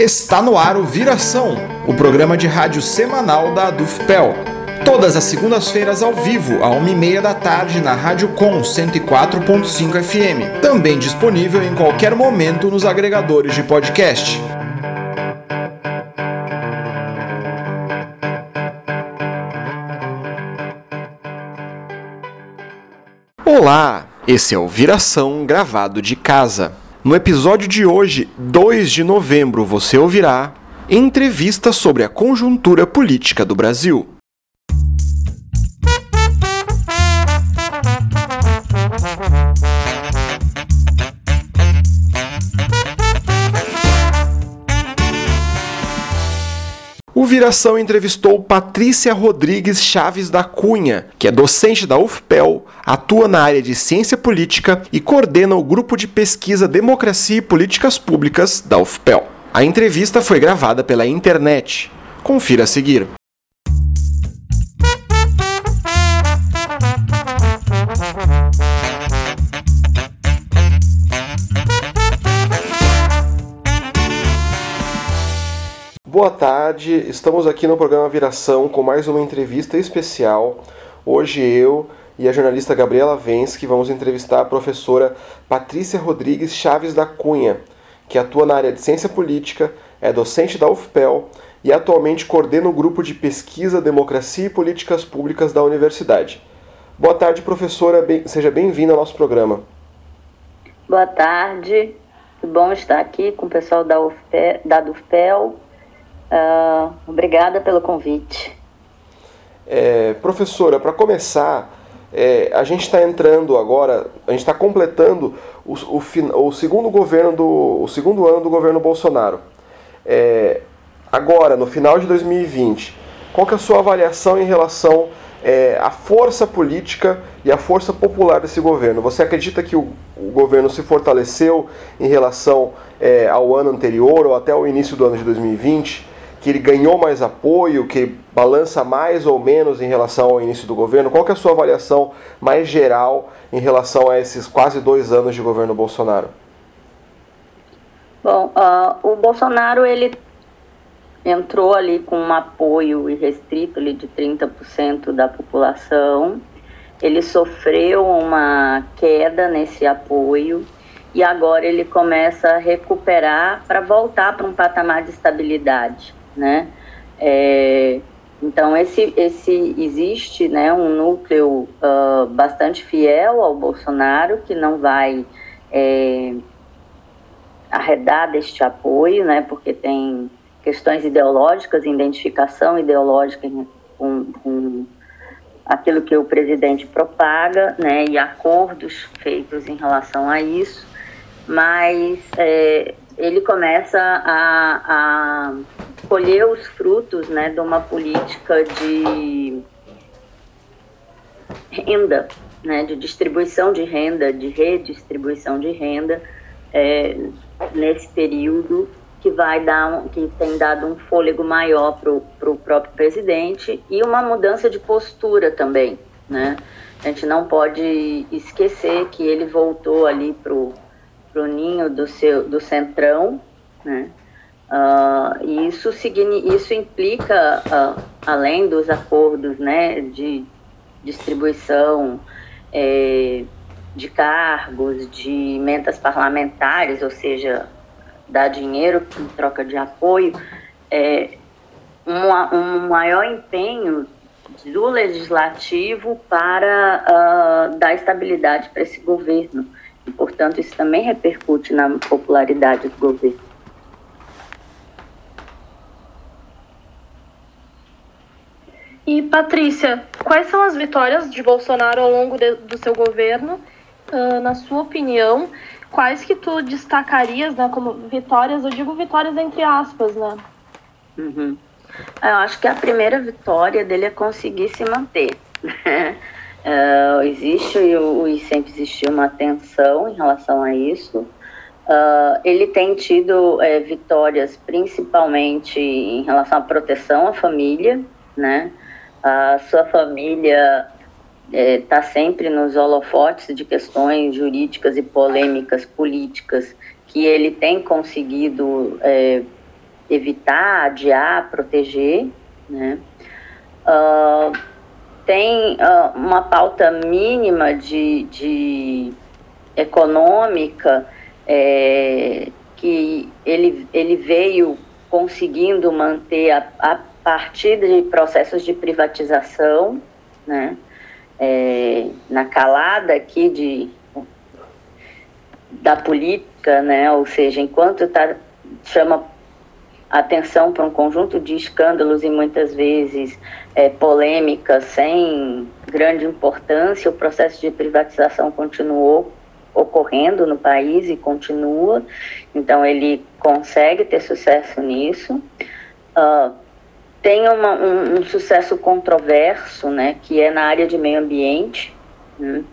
Está no ar o Viração, o programa de rádio semanal da Adufpel. Todas as segundas-feiras ao vivo, à 1h30 da tarde, na Rádio Com 104.5 FM. Também disponível em qualquer momento nos agregadores de podcast. Olá, esse é o Viração gravado de casa. No episódio de hoje, 2 de novembro, você ouvirá entrevista sobre a conjuntura política do Brasil. Viração entrevistou Patrícia Rodrigues Chaves da Cunha, que é docente da UFPEL, atua na área de ciência política e coordena o grupo de pesquisa Democracia e Políticas Públicas da UFPEL. A entrevista foi gravada pela internet. Confira a seguir. Boa tarde, estamos aqui no programa Viração com mais uma entrevista especial. Hoje eu e a jornalista Gabriela Vensky vamos entrevistar a professora Patrícia Rodrigues Chaves da Cunha, que atua na área de ciência política, é docente da UFPEL e atualmente coordena o grupo de pesquisa Democracia e Políticas Públicas da universidade. Boa tarde, professora, bem, seja bem-vinda ao nosso programa. Boa tarde, que bom estar aqui com o pessoal da, UFPEL, da UFPEL Uh, obrigada pelo convite. É, professora, para começar, é, a gente está entrando agora, a gente está completando o, o, o, segundo governo do, o segundo ano do governo Bolsonaro. É, agora, no final de 2020, qual que é a sua avaliação em relação é, à força política e à força popular desse governo? Você acredita que o, o governo se fortaleceu em relação é, ao ano anterior ou até o início do ano de 2020? Que ele ganhou mais apoio, que balança mais ou menos em relação ao início do governo? Qual é a sua avaliação mais geral em relação a esses quase dois anos de governo Bolsonaro? Bom, uh, o Bolsonaro ele entrou ali com um apoio irrestrito ali de 30% da população. Ele sofreu uma queda nesse apoio e agora ele começa a recuperar para voltar para um patamar de estabilidade né? É, então esse, esse existe, né, um núcleo uh, bastante fiel ao Bolsonaro que não vai é, arredar deste apoio, né, porque tem questões ideológicas, identificação ideológica com, com aquilo que o presidente propaga, né, e acordos feitos em relação a isso, mas é, ele começa a, a colher os frutos né, de uma política de renda, né, de distribuição de renda, de redistribuição de renda é, nesse período que vai dar um, que tem dado um fôlego maior para o próprio presidente e uma mudança de postura também, né? A gente não pode esquecer que ele voltou ali para o ninho do seu do centrão, né? Uh, isso, isso implica, uh, além dos acordos né, de distribuição é, de cargos, de emendas parlamentares, ou seja, dar dinheiro em troca de apoio, é, um, um maior empenho do legislativo para uh, dar estabilidade para esse governo. Portanto, isso também repercute na popularidade do governo. E Patrícia, quais são as vitórias de Bolsonaro ao longo de, do seu governo? Uh, na sua opinião, quais que tu destacarias, né, como vitórias? Eu digo vitórias entre aspas, né? Uhum. Eu acho que a primeira vitória dele é conseguir se manter. Uh, existe e, sempre existiu uma tensão em relação a isso. Uh, ele tem tido é, vitórias principalmente em relação à proteção à família, né? A sua família está é, sempre nos holofotes de questões jurídicas e polêmicas políticas que ele tem conseguido é, evitar, adiar, proteger, né? Uh, tem uh, uma pauta mínima de, de econômica é, que ele, ele veio conseguindo manter a, a partir de processos de privatização, né? É, na calada aqui de, da política, né? ou seja, enquanto tá, chama atenção para um conjunto de escândalos e muitas vezes é, polêmicas sem grande importância, o processo de privatização continuou ocorrendo no país e continua, então ele consegue ter sucesso nisso. Uh, tem uma, um, um, sucesso controverso, né, que é na área de meio ambiente. Né?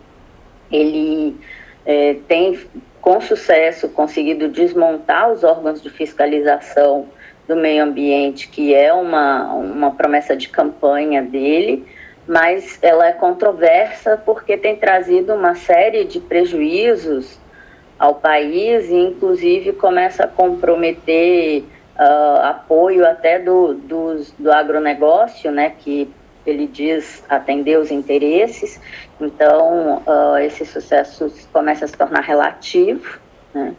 Ele é, tem, com sucesso, conseguido desmontar os órgãos de fiscalização do meio ambiente, que é uma, uma promessa de campanha dele, mas ela é controversa porque tem trazido uma série de prejuízos ao país e, inclusive, começa a comprometer uh, apoio até do, do, do agronegócio, né, que ele diz atender os interesses. Então, uh, esse sucesso começa a se tornar relativo. Né?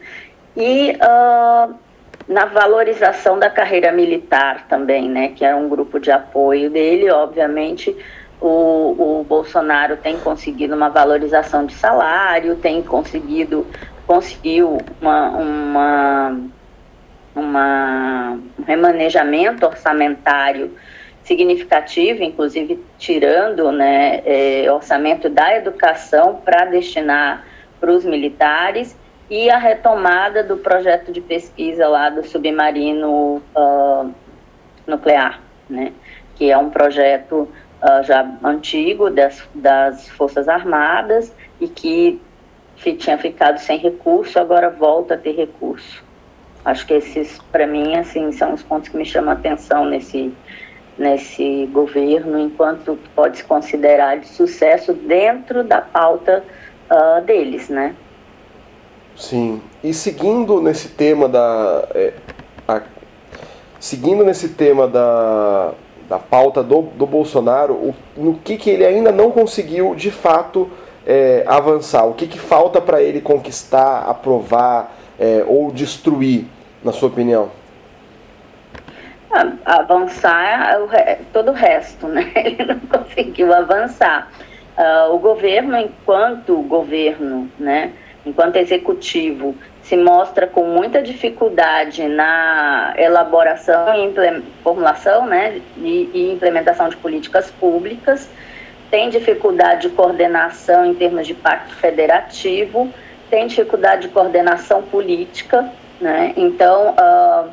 E uh, na valorização da carreira militar também, né, que é um grupo de apoio dele, obviamente o, o Bolsonaro tem conseguido uma valorização de salário, tem conseguido, conseguiu uma, uma, uma um remanejamento orçamentário significativo, inclusive tirando né, é, orçamento da educação para destinar para os militares e a retomada do projeto de pesquisa lá do submarino uh, nuclear, né, que é um projeto uh, já antigo das, das Forças Armadas e que tinha ficado sem recurso, agora volta a ter recurso. Acho que esses, para mim, assim, são os pontos que me chamam a atenção nesse, nesse governo, enquanto pode se considerar de sucesso dentro da pauta uh, deles, né? Sim. E seguindo nesse tema da. É, a, seguindo nesse tema da, da pauta do, do Bolsonaro, o, no que, que ele ainda não conseguiu de fato é, avançar, o que, que falta para ele conquistar, aprovar é, ou destruir, na sua opinião? Avançar todo o resto, né? Ele não conseguiu avançar. Uh, o governo, enquanto governo, né, enquanto executivo, se mostra com muita dificuldade na elaboração e formulação né, e, e implementação de políticas públicas, tem dificuldade de coordenação em termos de pacto federativo, tem dificuldade de coordenação política, né? Então, uh,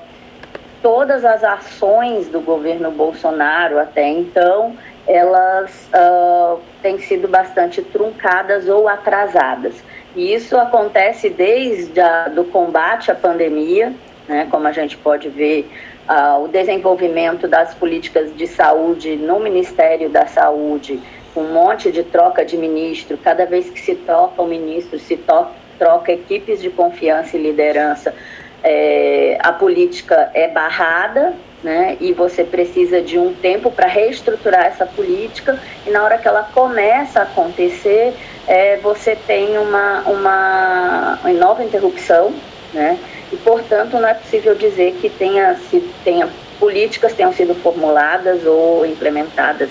todas as ações do governo Bolsonaro até então, elas uh, têm sido bastante truncadas ou atrasadas. E isso acontece desde a, do combate à pandemia, né, como a gente pode ver, uh, o desenvolvimento das políticas de saúde no Ministério da Saúde, um monte de troca de ministro, cada vez que se troca o ministro, se troca equipes de confiança e liderança, é, a política é barrada, né, e você precisa de um tempo para reestruturar essa política, e na hora que ela começa a acontecer, é, você tem uma, uma, uma nova interrupção, né? E, portanto, não é possível dizer que tenha, se, tenha políticas tenham sido formuladas ou implementadas.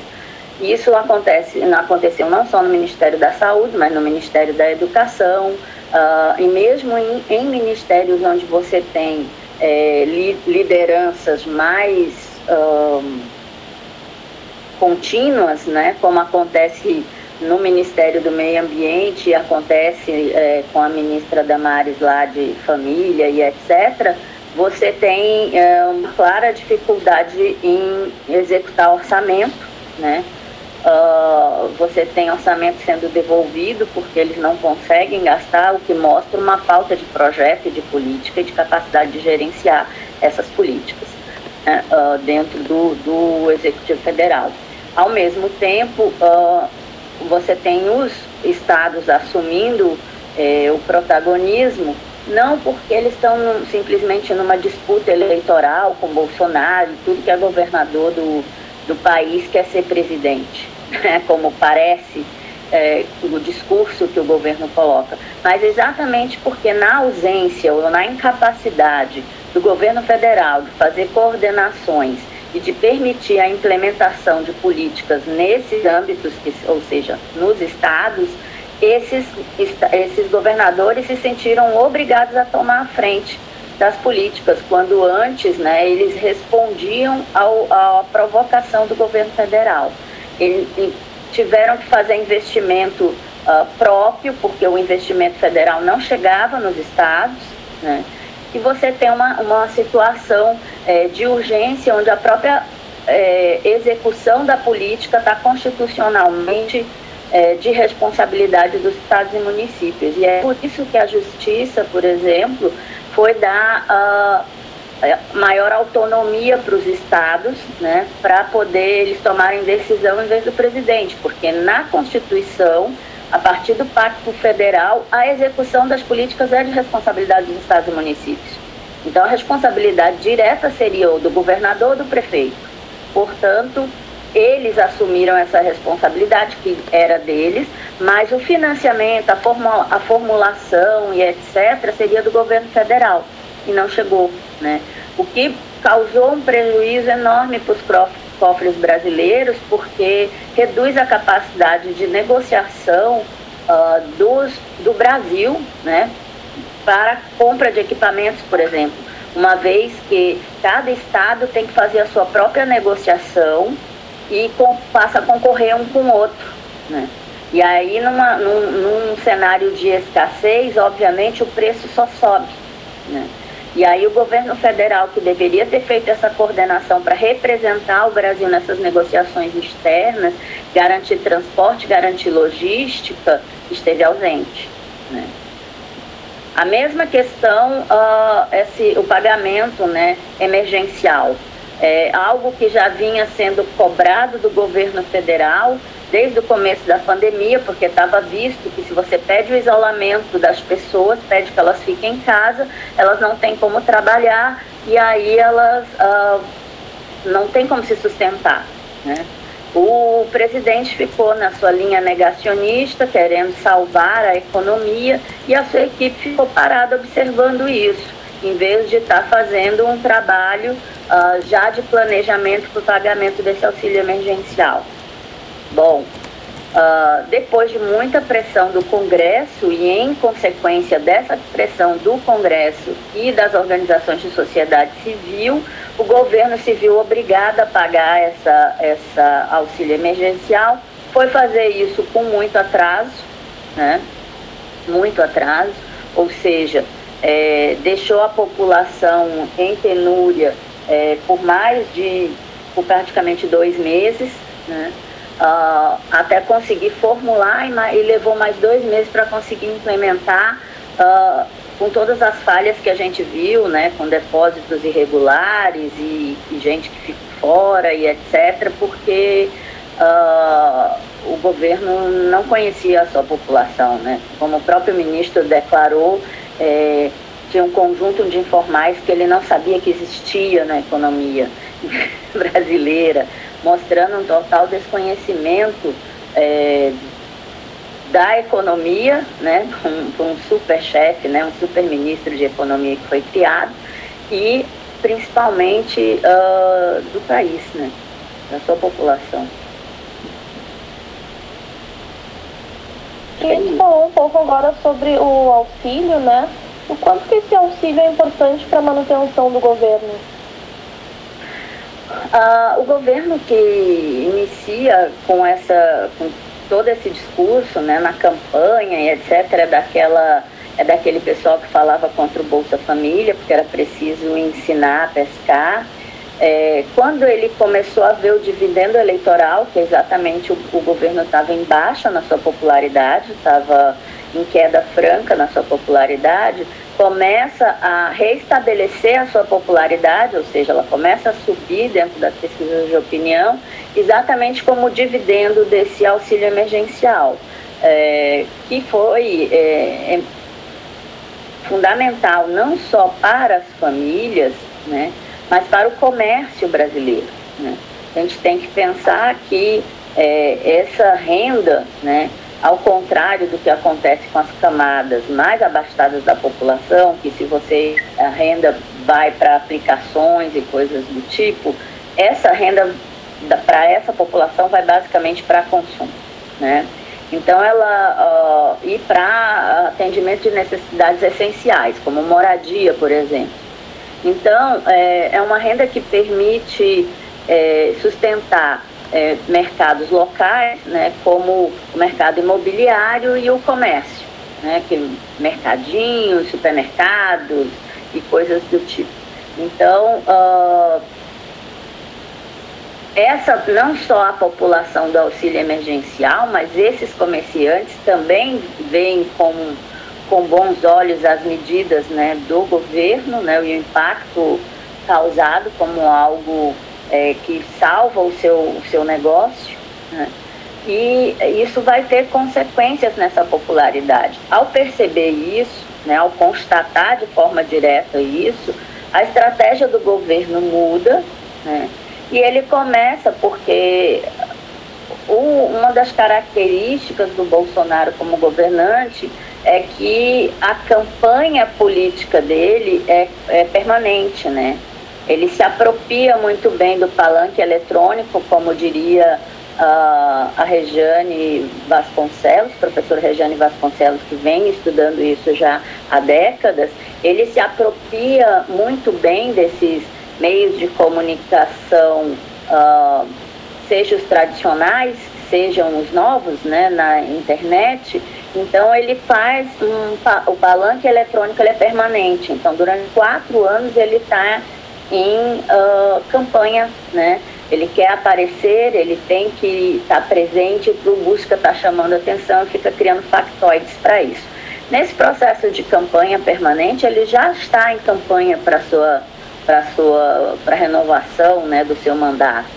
Isso acontece, aconteceu não só no Ministério da Saúde, mas no Ministério da Educação, uh, e mesmo em, em, ministérios onde você tem é, li, lideranças mais um, contínuas, né, como acontece no Ministério do Meio Ambiente, acontece é, com a ministra Damares lá de Família e etc., você tem é, uma clara dificuldade em executar orçamento, né? Uh, você tem orçamento sendo devolvido porque eles não conseguem gastar, o que mostra uma falta de projeto, de política e de capacidade de gerenciar essas políticas né, uh, dentro do, do Executivo Federal. Ao mesmo tempo, uh, você tem os estados assumindo eh, o protagonismo, não porque eles estão simplesmente numa disputa eleitoral com Bolsonaro tudo que é governador do, do país quer ser presidente né, como parece é, o discurso que o governo coloca, mas exatamente porque na ausência ou na incapacidade do governo federal de fazer coordenações e de permitir a implementação de políticas nesses âmbitos, ou seja, nos estados, esses, esses governadores se sentiram obrigados a tomar a frente das políticas, quando antes né, eles respondiam ao, à provocação do governo federal eles tiveram que fazer investimento uh, próprio, porque o investimento federal não chegava nos estados, né? E você tem uma, uma situação é, de urgência onde a própria é, execução da política está constitucionalmente é, de responsabilidade dos estados e municípios. E é por isso que a justiça, por exemplo, foi dar uh, maior autonomia para os estados, né, para poder eles tomarem decisão em vez do presidente, porque na Constituição, a partir do Pacto Federal, a execução das políticas é de responsabilidade dos estados e municípios. Então, a responsabilidade direta seria do governador ou do prefeito. Portanto, eles assumiram essa responsabilidade que era deles, mas o financiamento, a, formula, a formulação e etc. seria do governo federal e não chegou, né? O que causou um prejuízo enorme para os cofres brasileiros, porque reduz a capacidade de negociação uh, dos, do Brasil, né? Para compra de equipamentos, por exemplo, uma vez que cada estado tem que fazer a sua própria negociação e com, passa a concorrer um com o outro, né? E aí, numa, num, num cenário de escassez, obviamente, o preço só sobe, né? E aí o governo federal, que deveria ter feito essa coordenação para representar o Brasil nessas negociações externas, garantir transporte, garantir logística, esteve ausente. Né? A mesma questão, uh, esse, o pagamento né, emergencial. É algo que já vinha sendo cobrado do governo federal desde o começo da pandemia, porque estava visto que se você pede o isolamento das pessoas, pede que elas fiquem em casa, elas não têm como trabalhar e aí elas uh, não têm como se sustentar. Né? O presidente ficou na sua linha negacionista, querendo salvar a economia, e a sua equipe ficou parada observando isso, em vez de estar tá fazendo um trabalho uh, já de planejamento para o pagamento desse auxílio emergencial. Bom, uh, depois de muita pressão do Congresso e em consequência dessa pressão do Congresso e das organizações de sociedade civil, o governo se viu obrigado a pagar essa, essa auxílio emergencial. Foi fazer isso com muito atraso, né? Muito atraso, ou seja, é, deixou a população em penúria é, por mais de, por praticamente dois meses, né? Uh, até conseguir formular e, e, levou mais dois meses para conseguir implementar uh, com todas as falhas que a gente viu, né, com depósitos irregulares e, e gente que fica fora e etc, porque uh, o governo não conhecia a sua população, né? Como o próprio ministro declarou, é, tinha um conjunto de informais que ele não sabia que existia na economia brasileira mostrando um total desconhecimento é, da economia, né, um, um super chefe, né, um super ministro de economia que foi criado e principalmente uh, do país, né, da sua população. A gente falou um pouco agora sobre o auxílio, né? O quanto que esse auxílio é importante para a manutenção do governo? Uh, o governo que inicia com essa com todo esse discurso né, na campanha e etc é daquela é daquele pessoal que falava contra o Bolsa Família porque era preciso ensinar a pescar. É, quando ele começou a ver o dividendo eleitoral, que exatamente o, o governo estava em baixa na sua popularidade, estava em queda franca na sua popularidade, começa a reestabelecer a sua popularidade, ou seja, ela começa a subir dentro das pesquisas de opinião, exatamente como dividendo desse auxílio emergencial, é, que foi é, é fundamental não só para as famílias, né, mas para o comércio brasileiro. Né? A gente tem que pensar que é, essa renda, né, ao contrário do que acontece com as camadas mais abastadas da população, que se você a renda vai para aplicações e coisas do tipo, essa renda para essa população vai basicamente para consumo, né? Então ela uh, e para atendimento de necessidades essenciais, como moradia, por exemplo. Então, é, é uma renda que permite é, sustentar é, mercados locais, né, como o mercado imobiliário e o comércio, né, que mercadinhos, supermercados e coisas do tipo. Então, uh, essa não só a população do auxílio emergencial, mas esses comerciantes também veem com com bons olhos as medidas né, do governo né, e o impacto causado como algo é, que salva o seu, o seu negócio. Né? E isso vai ter consequências nessa popularidade. Ao perceber isso, né, ao constatar de forma direta isso, a estratégia do governo muda né, e ele começa porque uma das características do Bolsonaro como governante é que a campanha política dele é, é permanente, né? Ele se apropria muito bem do palanque eletrônico, como diria uh, a Regiane Vasconcelos, professora Regiane Vasconcelos, que vem estudando isso já há décadas. Ele se apropria muito bem desses meios de comunicação, uh, seja os tradicionais, sejam os novos, né, na internet, então ele faz um, o palanque eletrônico ele é permanente. Então durante quatro anos ele está em uh, campanha, né? Ele quer aparecer, ele tem que estar tá presente, o busca está chamando atenção e fica criando factoides para isso. Nesse processo de campanha permanente, ele já está em campanha para sua para sua para renovação, né, do seu mandato.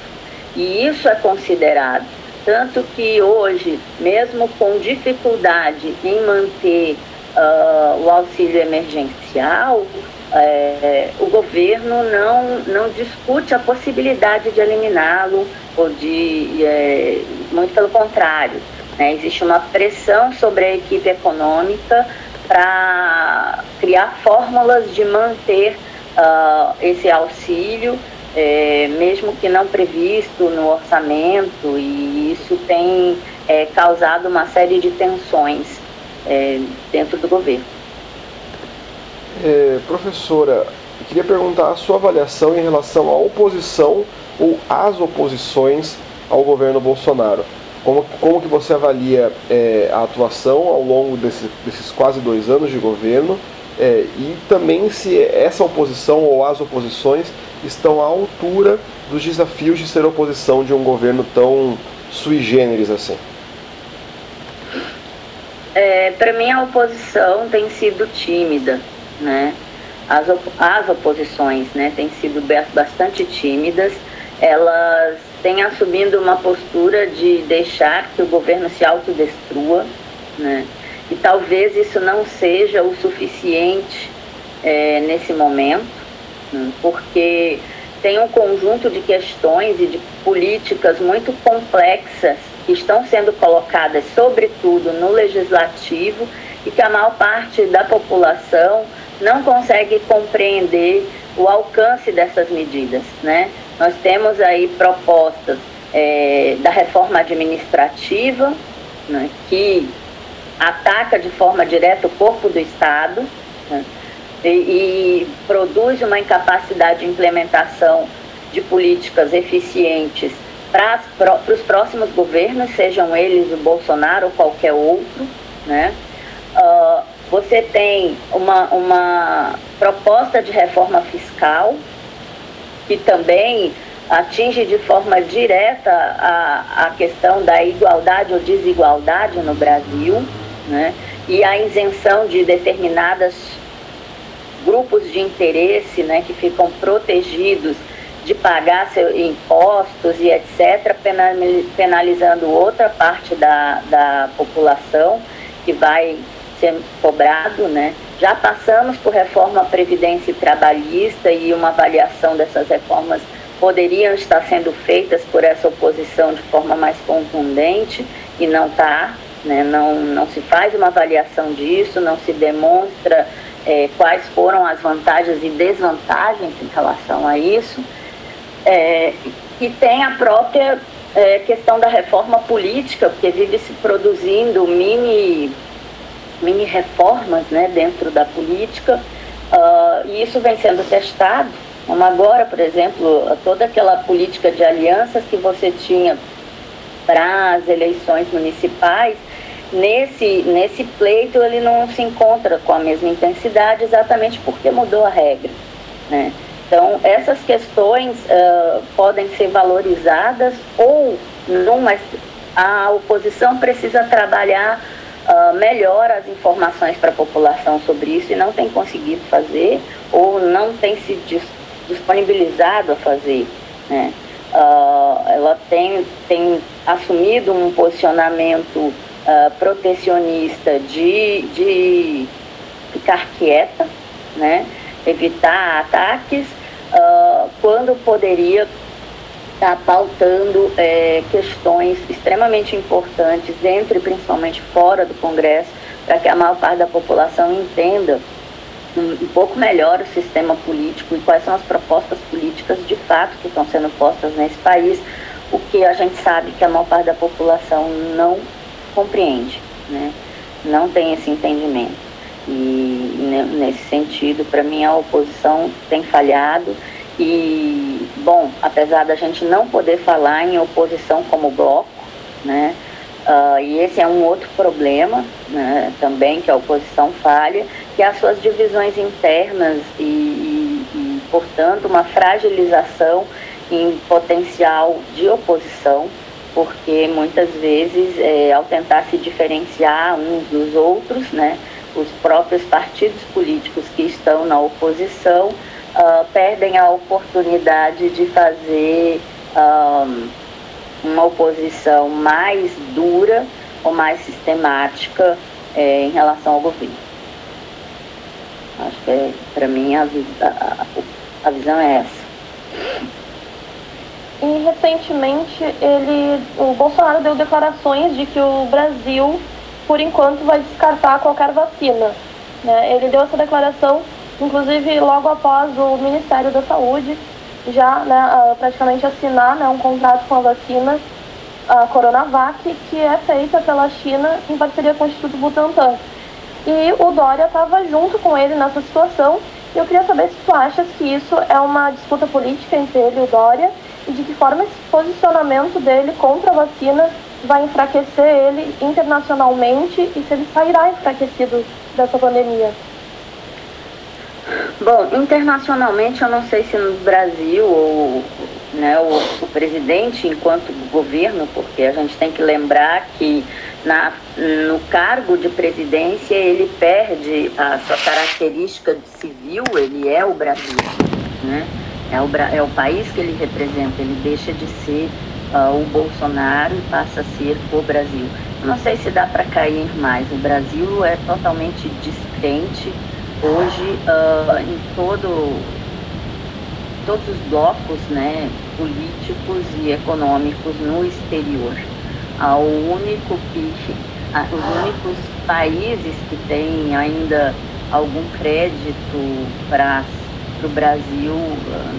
E isso é considerado tanto que hoje, mesmo com dificuldade em manter uh, o auxílio emergencial, é, o governo não, não discute a possibilidade de eliminá-lo ou de, é, muito pelo contrário, né, existe uma pressão sobre a equipe econômica para criar fórmulas de manter uh, esse auxílio é, mesmo que não previsto no orçamento, e isso tem é, causado uma série de tensões é, dentro do governo. É, professora, queria perguntar a sua avaliação em relação à oposição ou às oposições ao governo Bolsonaro. Como, como que você avalia é, a atuação ao longo desse, desses quase dois anos de governo é, e também se essa oposição ou as oposições estão à altura dos desafios de ser oposição de um governo tão sui generis assim? É, Para mim, a oposição tem sido tímida, né? As, as oposições né, têm sido bastante tímidas, elas têm assumindo uma postura de deixar que o governo se autodestrua, né? E talvez isso não seja o suficiente é, nesse momento, porque tem um conjunto de questões e de políticas muito complexas que estão sendo colocadas, sobretudo no legislativo, e que a maior parte da população não consegue compreender o alcance dessas medidas. Né? Nós temos aí propostas é, da reforma administrativa, né, que ataca de forma direta o corpo do Estado. Né? e, e produz uma incapacidade de implementação de políticas eficientes para os próximos governos, sejam eles o Bolsonaro ou qualquer outro, né? Você tem uma, uma proposta de reforma fiscal que também atinge de forma direta a, a questão da igualdade ou desigualdade no Brasil, né? e a isenção de determinados grupos de interesse né, que ficam protegidos de pagar seus impostos e etc., penalizando outra parte da, da população que vai ser cobrado, né? Já passamos por reforma previdência e trabalhista e uma avaliação dessas reformas poderiam estar sendo feitas por essa oposição de forma mais contundente e não está, né? não, não se faz uma avaliação disso, não se demonstra é, quais foram as vantagens e desvantagens em relação a isso. É, e tem a própria é, questão da reforma política, porque vive se produzindo mini, mini reformas né, dentro da política, uh, e isso vem sendo testado. Como agora, por exemplo, toda aquela política de alianças que você tinha para as eleições municipais, nesse, nesse pleito ele não se encontra com a mesma intensidade exatamente porque mudou a regra. Né? Então, essas questões uh, podem ser valorizadas ou não, mas a oposição precisa trabalhar uh, melhor as informações para a população sobre isso e não tem conseguido fazer ou não tem se disponibilizado a fazer. Né? Uh, ela tem, tem assumido um posicionamento protecionista de, de ficar quieta, né? evitar ataques uh, quando poderia estar tá pautando é, questões extremamente importantes dentro e principalmente fora do Congresso, para que a maior parte da população entenda um, um, pouco melhor o sistema político e quais são as propostas políticas de fato que estão sendo postas nesse país, o que a gente sabe que a maior parte da população não compreende, né? não tem esse entendimento. E nesse sentido, para mim, a oposição tem falhado. E, bom, apesar da gente não poder falar em oposição como bloco, né? Uh, e esse é um outro problema né, também que a oposição falha, que as suas divisões internas e, e, e portanto, uma fragilização em potencial de oposição, porque muitas vezes, é, ao tentar se diferenciar uns dos outros, né, os próprios partidos políticos que estão na oposição uh, perdem a oportunidade de fazer um, uma oposição mais dura ou mais sistemática é, em relação ao governo. Acho que, é, para mim, a, a, a visão é essa. E recentemente ele, o Bolsonaro deu declarações de que o Brasil por enquanto, vai descartar qualquer vacina. Né? Ele deu essa declaração, inclusive, logo após o Ministério da Saúde já né, praticamente assinar né, um contrato com a vacina a Coronavac, que é feita pela China em parceria com o Instituto Butantan. E o Dória estava junto com ele nessa situação. E eu queria saber se tu achas que isso é uma disputa política entre ele e o Dória e de que forma esse posicionamento dele contra a vacina vai enfraquecer ele internacionalmente e se ele sairá enfraquecido dessa pandemia? Bom, internacionalmente eu não sei se no Brasil ou né, o, o, presidente enquanto governo, porque a gente tem que lembrar que na, no cargo de presidência ele perde a sua característica de civil, ele é o Brasil, né? É o, é o país que ele representa, ele deixa de ser uh, o Bolsonaro e passa a ser o Brasil. Não sei se dá para cair mais. O Brasil é totalmente descrente hoje uh, em todo, todos os blocos né, políticos e econômicos no exterior. Uh, o único que, os únicos países que têm ainda algum crédito para o Brasil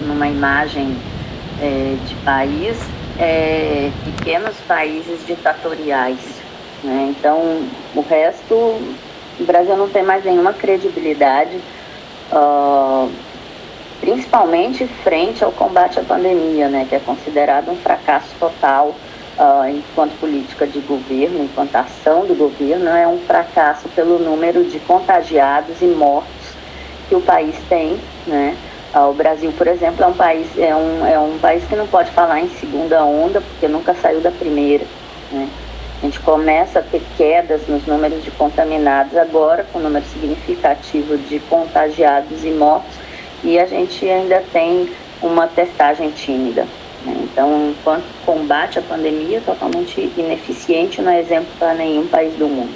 numa imagem é, de país é, pequenos países ditatoriais. Né? Então, o resto, o Brasil não tem mais nenhuma credibilidade, uh, principalmente frente ao combate à pandemia, né? que é considerado um fracasso total uh, enquanto política de governo, enquanto ação do governo, é um fracasso pelo número de contagiados e mortos que o país tem, né? Ah, o Brasil, por exemplo, é um país é um, é um país que não pode falar em segunda onda porque nunca saiu da primeira. Né? A gente começa a ter quedas nos números de contaminados agora, com um número significativo de contagiados e mortos, e a gente ainda tem uma testagem tímida. Né? Então, enquanto combate a pandemia, totalmente ineficiente, não é exemplo para nenhum país do mundo.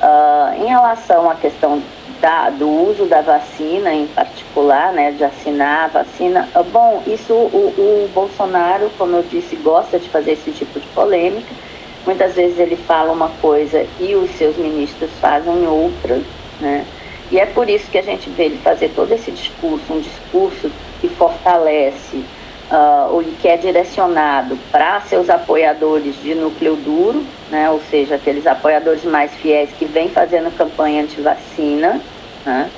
Uh, em relação à questão da, do uso da vacina, em particular, né, de assinar a vacina, uh, bom, isso o, o Bolsonaro, como eu disse, gosta de fazer esse tipo de polêmica. Muitas vezes ele fala uma coisa e os seus ministros fazem outra, né? E é por isso que a gente vê ele fazer todo esse discurso, um discurso que fortalece uh, ou que é direcionado para seus apoiadores de núcleo duro, né, ou seja, aqueles apoiadores mais fiéis que vêm fazendo campanha anti-vacina, né,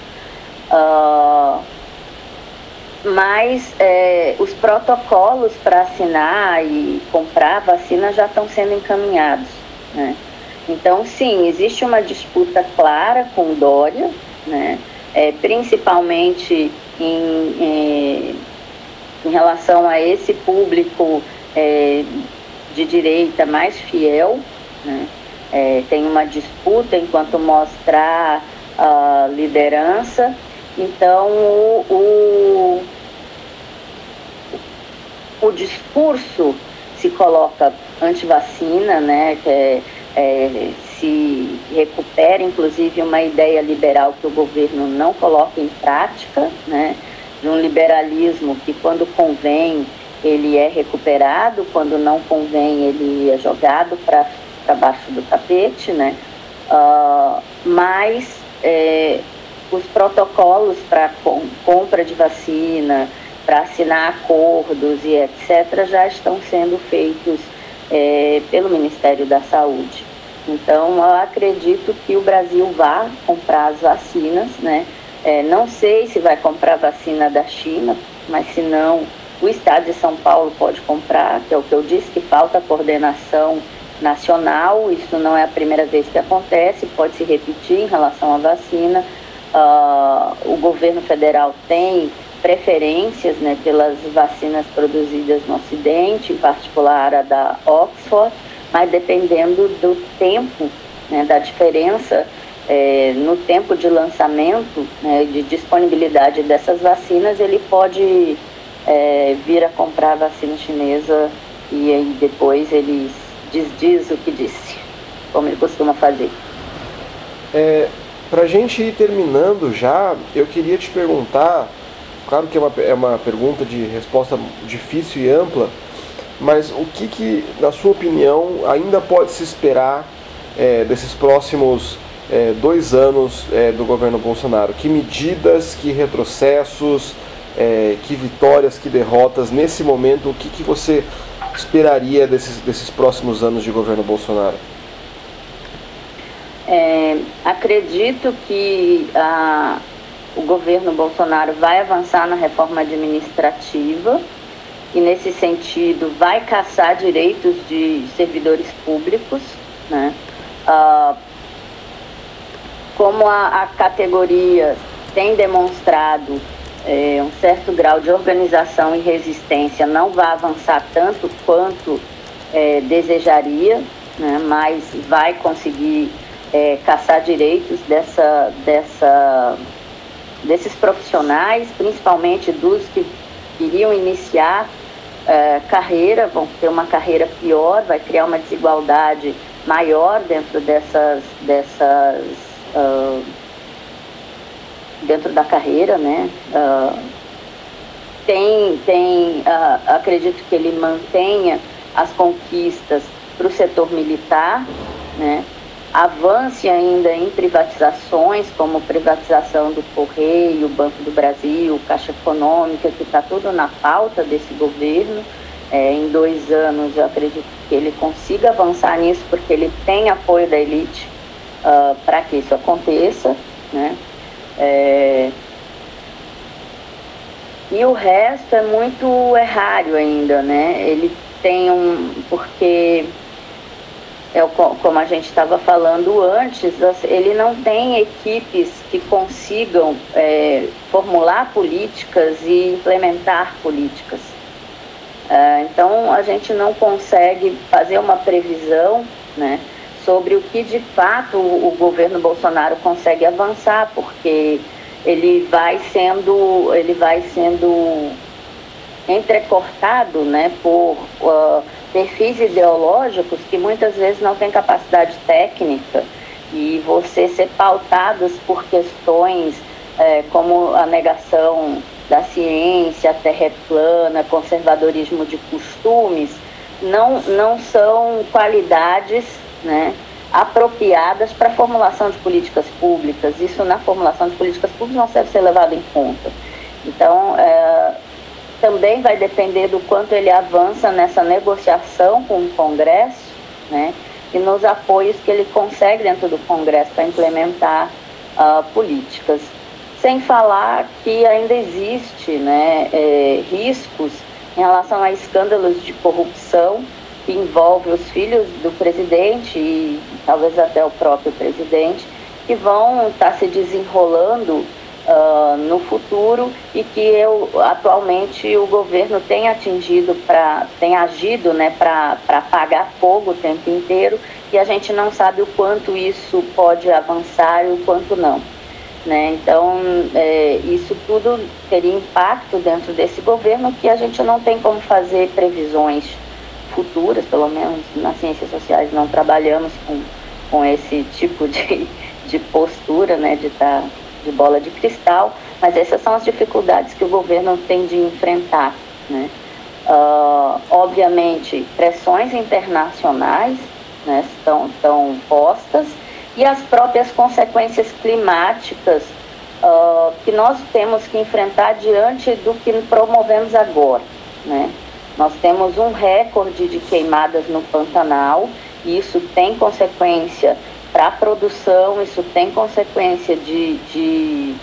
uh, mas é, os protocolos para assinar e comprar vacina já estão sendo encaminhados. Né? Então, sim, existe uma disputa clara com Dória, né? É, principalmente em, em em relação a esse público é, de direita mais fiel, né? é, tem uma disputa enquanto mostrar a liderança. Então, o, o, o discurso se coloca anti-vacina, né, que é, é, se recupera, inclusive, uma ideia liberal que o governo não coloca em prática, né, de um liberalismo que, quando convém, ele é recuperado, quando não convém, ele é jogado para baixo do tapete, né? Uh, mas é, os protocolos para com, compra de vacina, para assinar acordos e etc., já estão sendo feitos é, pelo Ministério da Saúde. Então, eu acredito que o Brasil vá comprar as vacinas, né? É, não sei se vai comprar vacina da China, mas se não, o Estado de São Paulo pode comprar, que é o que eu disse, que falta coordenação nacional. Isso não é a primeira vez que acontece, pode se repetir em relação à vacina. Uh, o governo federal tem preferências né, pelas vacinas produzidas no Ocidente, em particular a da Oxford, mas dependendo do tempo, né, da diferença é, no tempo de lançamento, né, de disponibilidade dessas vacinas, ele pode é, vir a comprar a vacina chinesa e aí depois ele desdiz o que disse, como ele costuma fazer. É, Para a gente ir terminando já, eu queria te perguntar, claro que é uma, é uma pergunta de resposta difícil e ampla, mas o que, que na sua opinião, ainda pode se esperar é, desses próximos é, dois anos é, do governo Bolsonaro. Que medidas, que retrocessos, é, que vitórias, que derrotas. Nesse momento, o que, que você esperaria desses, desses próximos anos de governo Bolsonaro? É, acredito que a, o governo Bolsonaro vai avançar na reforma administrativa e, nesse sentido, vai caçar direitos de servidores públicos, né? Uh, como a, a categoria tem demonstrado é, um certo grau de organização e resistência, não vai avançar tanto quanto é, desejaria, né, mas vai conseguir é, caçar direitos dessa, dessa, desses profissionais, principalmente dos que iriam iniciar é, carreira, vão ter uma carreira pior, vai criar uma desigualdade maior dentro dessas, dessas uh, dentro da carreira, né? Uh, tem, tem uh, acredito que ele mantenha as conquistas para o setor militar, né? Avance ainda em privatizações, como privatização do Correio, Banco do Brasil, Caixa Econômica, que está tudo na pauta desse governo. É, em dois anos, eu acredito que ele consiga avançar nisso, porque ele tem apoio da elite uh, ah, para que isso aconteça, né? É... E o resto é muito errário ainda, né? Ele tem um. porque é, como a gente estava falando antes, ele não tem equipes que consigam é, formular políticas e implementar políticas. É, então, a gente não consegue fazer uma previsão né, sobre o que de fato o, governo Bolsonaro consegue avançar, porque ele vai sendo, ele vai sendo entrecortado né, por uh, perfis ideológicos que muitas vezes não têm capacidade técnica e você ser pautados por questões é, como a negação da ciência, a terra é plana, conservadorismo de costumes, não, não são qualidades né, apropriadas para a formulação de políticas públicas. Isso na formulação de políticas públicas não deve ser levado em conta. Então, é, também vai depender do quanto ele avança nessa negociação com o Congresso, né, e nos apoios que ele consegue dentro do Congresso para implementar uh, políticas. Sem falar que ainda existe né, é, riscos em relação a escândalos de corrupção que envolve os filhos do presidente e talvez até o próprio presidente, que vão estar tá se desenrolando uh, no futuro e que eu, atualmente o governo tem atingido para tem agido né, para apagar fogo o tempo inteiro e a gente não sabe o quanto isso pode avançar e o quanto não. Né? Então, é, isso tudo teria impacto dentro desse governo que a gente não tem como fazer previsões futuras, pelo menos nas ciências sociais não trabalhamos com, com esse tipo de, de postura, né, de estar tá de bola de cristal, mas essas são as dificuldades que o governo tem de enfrentar. Né? Uh, obviamente, pressões internacionais né, estão, estão postas e as próprias consequências climáticas uh, que nós temos que enfrentar diante do que promovemos agora. Né? Nós temos um recorde de queimadas no Pantanal, e isso tem consequência para a produção, isso tem consequência de, de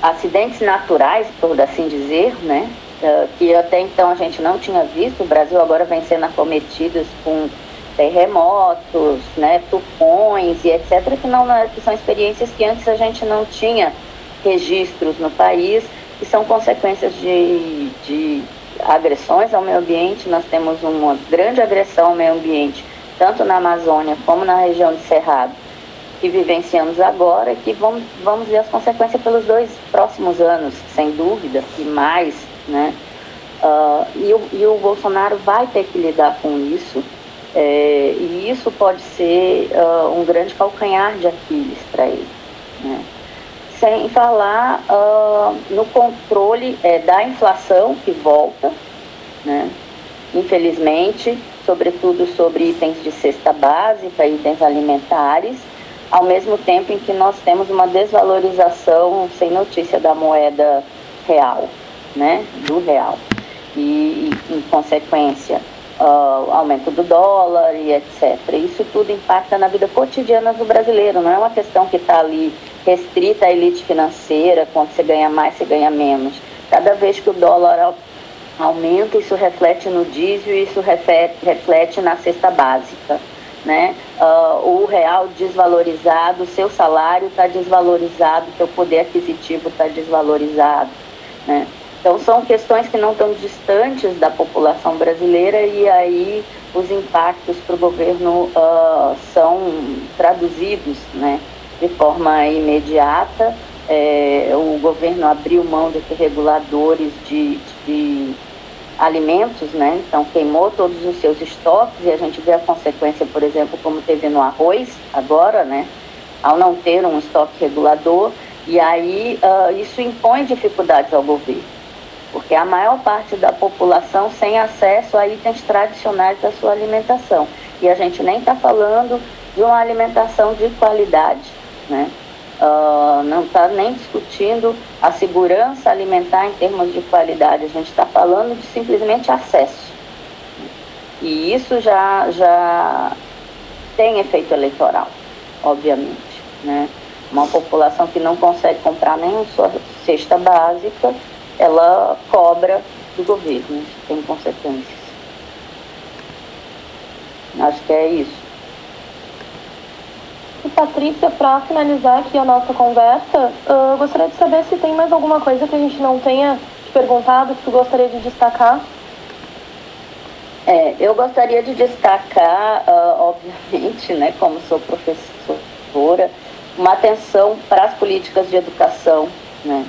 acidentes naturais, por assim dizer, né? Uh, que até então a gente não tinha visto. O Brasil agora vem sendo acometido com terremotos, né, tufões e etc., que, não, que são experiências que antes a gente não tinha registros no país, que são consequências de, de agressões ao meio ambiente. Nós temos uma grande agressão ao meio ambiente tanto na Amazônia como na região de Cerrado, que vivenciamos agora, que vamos, vamos ver as consequências pelos dois próximos anos, sem dúvida, e mais, né? Uh, e, o, e o Bolsonaro vai ter que lidar com isso, é, e isso pode ser uh, um grande calcanhar de Aquiles para ele. Né? Sem falar uh, no controle é, da inflação que volta, né? infelizmente, sobretudo sobre itens de cesta básica, itens alimentares, ao mesmo tempo em que nós temos uma desvalorização sem notícia da moeda real, né, do real. E, em consequência, uh, aumento do dólar e etc. Isso tudo impacta na vida cotidiana do brasileiro, não é uma questão que está ali restrita à elite financeira, quando você ganha mais, você ganha menos. Cada vez que o dólar aumenta, isso reflete no diesel, isso reflete, reflete na cesta básica. Né? Uh, o real desvalorizado, seu salário está desvalorizado, seu poder aquisitivo está desvalorizado. Né? Então são questões que não estão distantes da população brasileira e aí os impactos para o governo uh, são traduzidos né, de forma imediata. É, o governo abriu mão de reguladores de, de alimentos, né? Então queimou todos os seus estoques e a gente vê a consequência, por exemplo, como teve no arroz agora, né? Ao não ter um estoque regulador e aí uh, isso impõe dificuldades ao governo, porque a maior parte da população sem acesso a itens tradicionais da sua alimentação e a gente nem está falando de uma alimentação de qualidade, né? Uh, não está nem discutindo a segurança alimentar em termos de qualidade, a gente está falando de simplesmente acesso. E isso já, já tem efeito eleitoral, obviamente. Né? Uma população que não consegue comprar nem sua cesta básica, ela cobra do governo, isso tem consequências. Acho que é isso. E Patrícia, para finalizar aqui a nossa conversa, eu gostaria de saber se tem mais alguma coisa que a gente não tenha te perguntado que tu gostaria de destacar. É, eu gostaria de destacar, uh, obviamente, né, como sou professora, uma atenção para as políticas de educação. Né?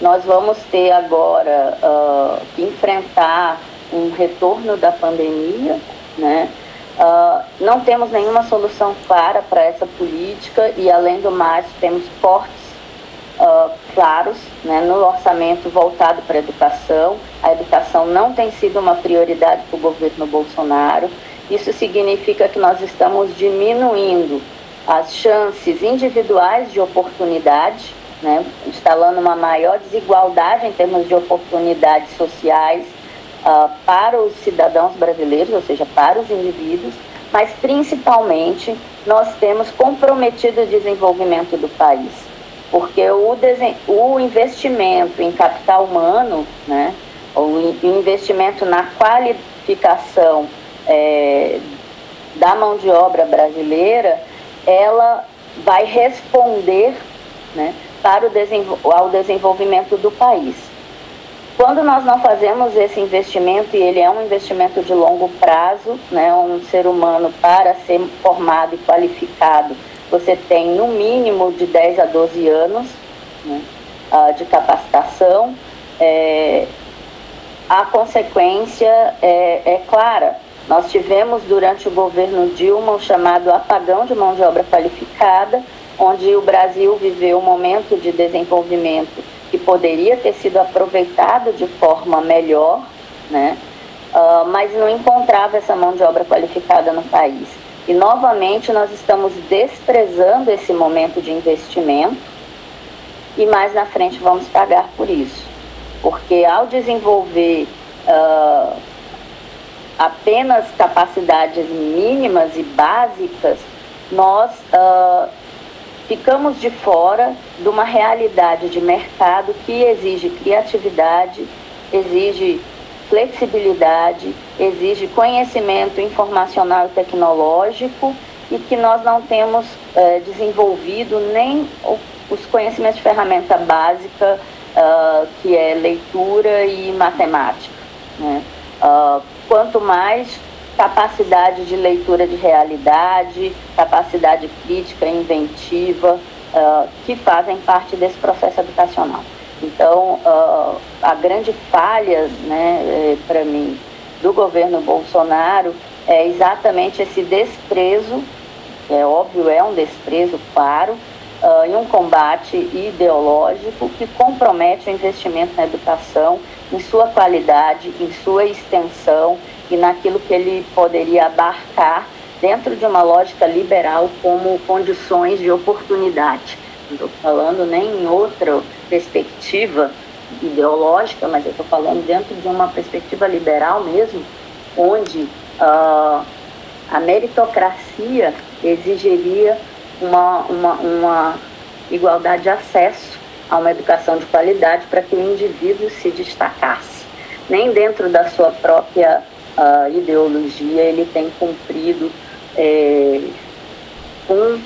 Nós vamos ter agora uh, que enfrentar um retorno da pandemia, né? Uh, não temos nenhuma solução clara para essa política e, além do mais, temos cortes uh, claros né, no orçamento voltado para a educação. A educação não tem sido uma prioridade para o governo Bolsonaro. Isso significa que nós estamos diminuindo as chances individuais de oportunidade, né, instalando uma maior desigualdade em termos de oportunidades sociais uh, para os cidadãos brasileiros, ou seja, para os indivíduos, mas principalmente nós temos comprometido o desenvolvimento do país, porque o, o investimento em capital humano, né, o investimento na qualificação é, da mão de obra brasileira, ela vai responder né, para o ao desenvolvimento do país. Quando nós não fazemos esse investimento, e ele é um investimento de longo prazo, né, um ser humano para ser formado e qualificado, você tem no mínimo de 10 a 12 anos né, uh, de capacitação. É, a consequência é, é clara. Nós tivemos durante o governo Dilma o chamado apagão de mão de obra qualificada, onde o Brasil viveu um momento de desenvolvimento que poderia ter sido aproveitado de forma melhor, né? Uh, mas não encontrava essa mão de obra qualificada no país. E novamente nós estamos desprezando esse momento de investimento e mais na frente vamos pagar por isso. Porque ao desenvolver uh, apenas capacidades mínimas e básicas, nós uh, ficamos de fora de uma realidade de mercado que exige criatividade, exige flexibilidade, exige conhecimento informacional e tecnológico e que nós não temos é, desenvolvido nem os conhecimentos de ferramenta básica, uh, que é leitura e matemática. Né? Uh, quanto mais capacidade de leitura de realidade, capacidade crítica, inventiva, uh, que fazem parte desse processo educacional. Então, uh, a grande falha, né, eh, para mim, do governo Bolsonaro é exatamente esse desprezo, é óbvio, é um desprezo claro, uh, e um combate ideológico que compromete o investimento na educação, em sua qualidade, em sua extensão e naquilo que ele poderia abarcar dentro de uma lógica liberal como condições de oportunidade. Não estou falando nem em outra perspectiva ideológica, mas eu estou falando dentro de uma perspectiva liberal mesmo, onde uh, a meritocracia exigiria uma, uma, uma igualdade de acesso a uma educação de qualidade para que o indivíduo se destacasse. Nem dentro da sua própria a ideologia ele tem cumprido é, com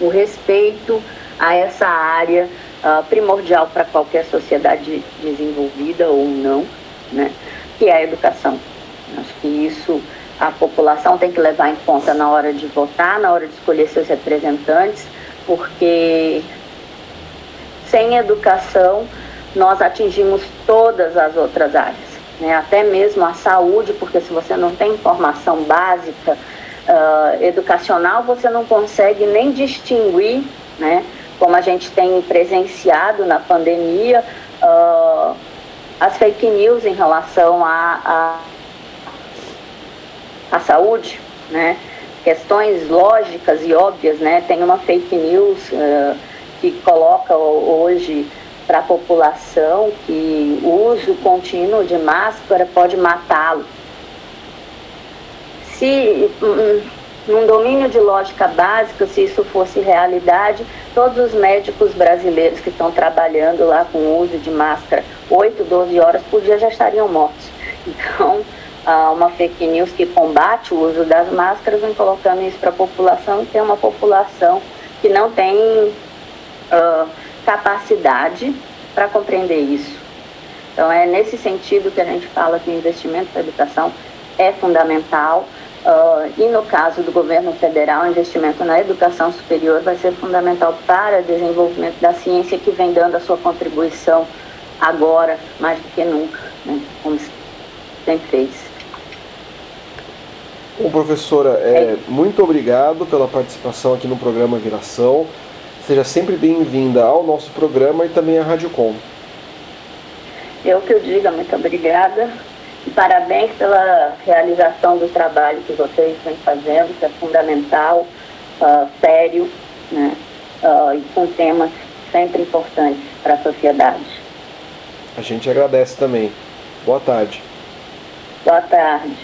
o respeito a essa área uh, primordial para qualquer sociedade desenvolvida ou não, né, que é a educação. Acho que isso a população tem que levar em conta na hora de votar, na hora de escolher seus representantes, porque sem educação nós atingimos todas as outras áreas né, até mesmo a saúde, porque se você não tem informação básica uh, educacional, você não consegue nem distinguir, né, como a gente tem presenciado na pandemia, uh, as fake news em relação à a, a, a, saúde, né, questões lógicas e óbvias, né, tem uma fake news uh, que coloca hoje para a população que uso contínuo de máscara pode matá-lo. Se hum, num domínio de lógica básica, se isso fosse realidade, todos os médicos brasileiros que estão trabalhando lá com o uso de máscara 8, 12 horas por dia já estariam mortos. Então, uma fake news que combate o uso das máscaras, vem colocando isso para a população e tem uma população que não tem uh, capacidade para compreender isso. Então, é nesse sentido que a gente fala que o investimento na educação é fundamental. Uh, e no caso do governo federal, o investimento na educação superior vai ser fundamental para o desenvolvimento da ciência que vem dando a sua contribuição agora mais do que nunca, né, como sempre fez. Bom, professora, é, é. muito obrigado pela participação aqui no programa Viração. Seja sempre bem-vinda ao nosso programa e também à Rádio Com. Eu que eu diga, muito obrigada. E parabéns pela realização do trabalho que vocês vêm fazendo, que é fundamental, uh, sério, né? Uh, e com temas sempre importantes para a sociedade. A gente agradece também. Boa tarde. Boa tarde.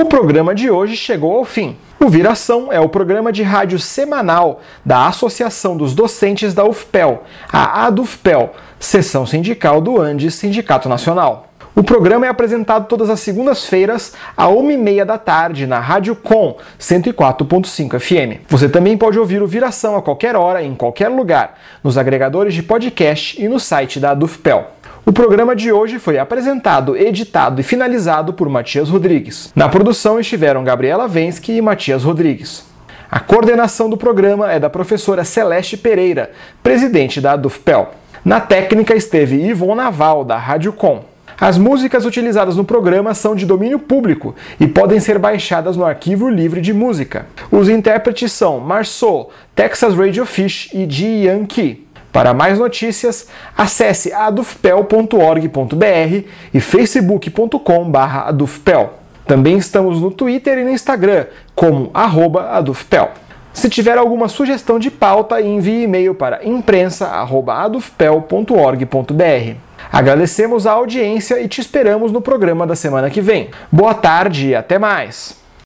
O programa de hoje chegou ao fim. O Viração é o programa de rádio semanal da Associação dos Docentes da UFPEL, a ADUFPEL, seção sindical do Andes Sindicato Nacional. O programa é apresentado todas as segundas-feiras, à 1h30 da tarde, na Rádio Com 104.5 FM. Você também pode ouvir o Viração a qualquer hora, em qualquer lugar, nos agregadores de podcast e no site da ADUFPEL. O programa de hoje foi apresentado, editado e finalizado por Matias Rodrigues. Na produção estiveram Gabriela Vensky e Matias Rodrigues. A coordenação do programa é da professora Celeste Pereira, presidente da ADUFPEL. Na técnica esteve Ivon Naval, da Rádio Com. As músicas utilizadas no programa são de domínio público e podem ser baixadas no arquivo livre de música. Os intérpretes são Marceau, Texas Radio Fish e Ji Yankee. Para mais notícias, acesse adufpel.org.br e facebook.com/adufpel. Também estamos no Twitter e no Instagram como @adufpel. Se tiver alguma sugestão de pauta, envie e-mail para imprensa@adufpel.org.br. Agradecemos a audiência e te esperamos no programa da semana que vem. Boa tarde e até mais.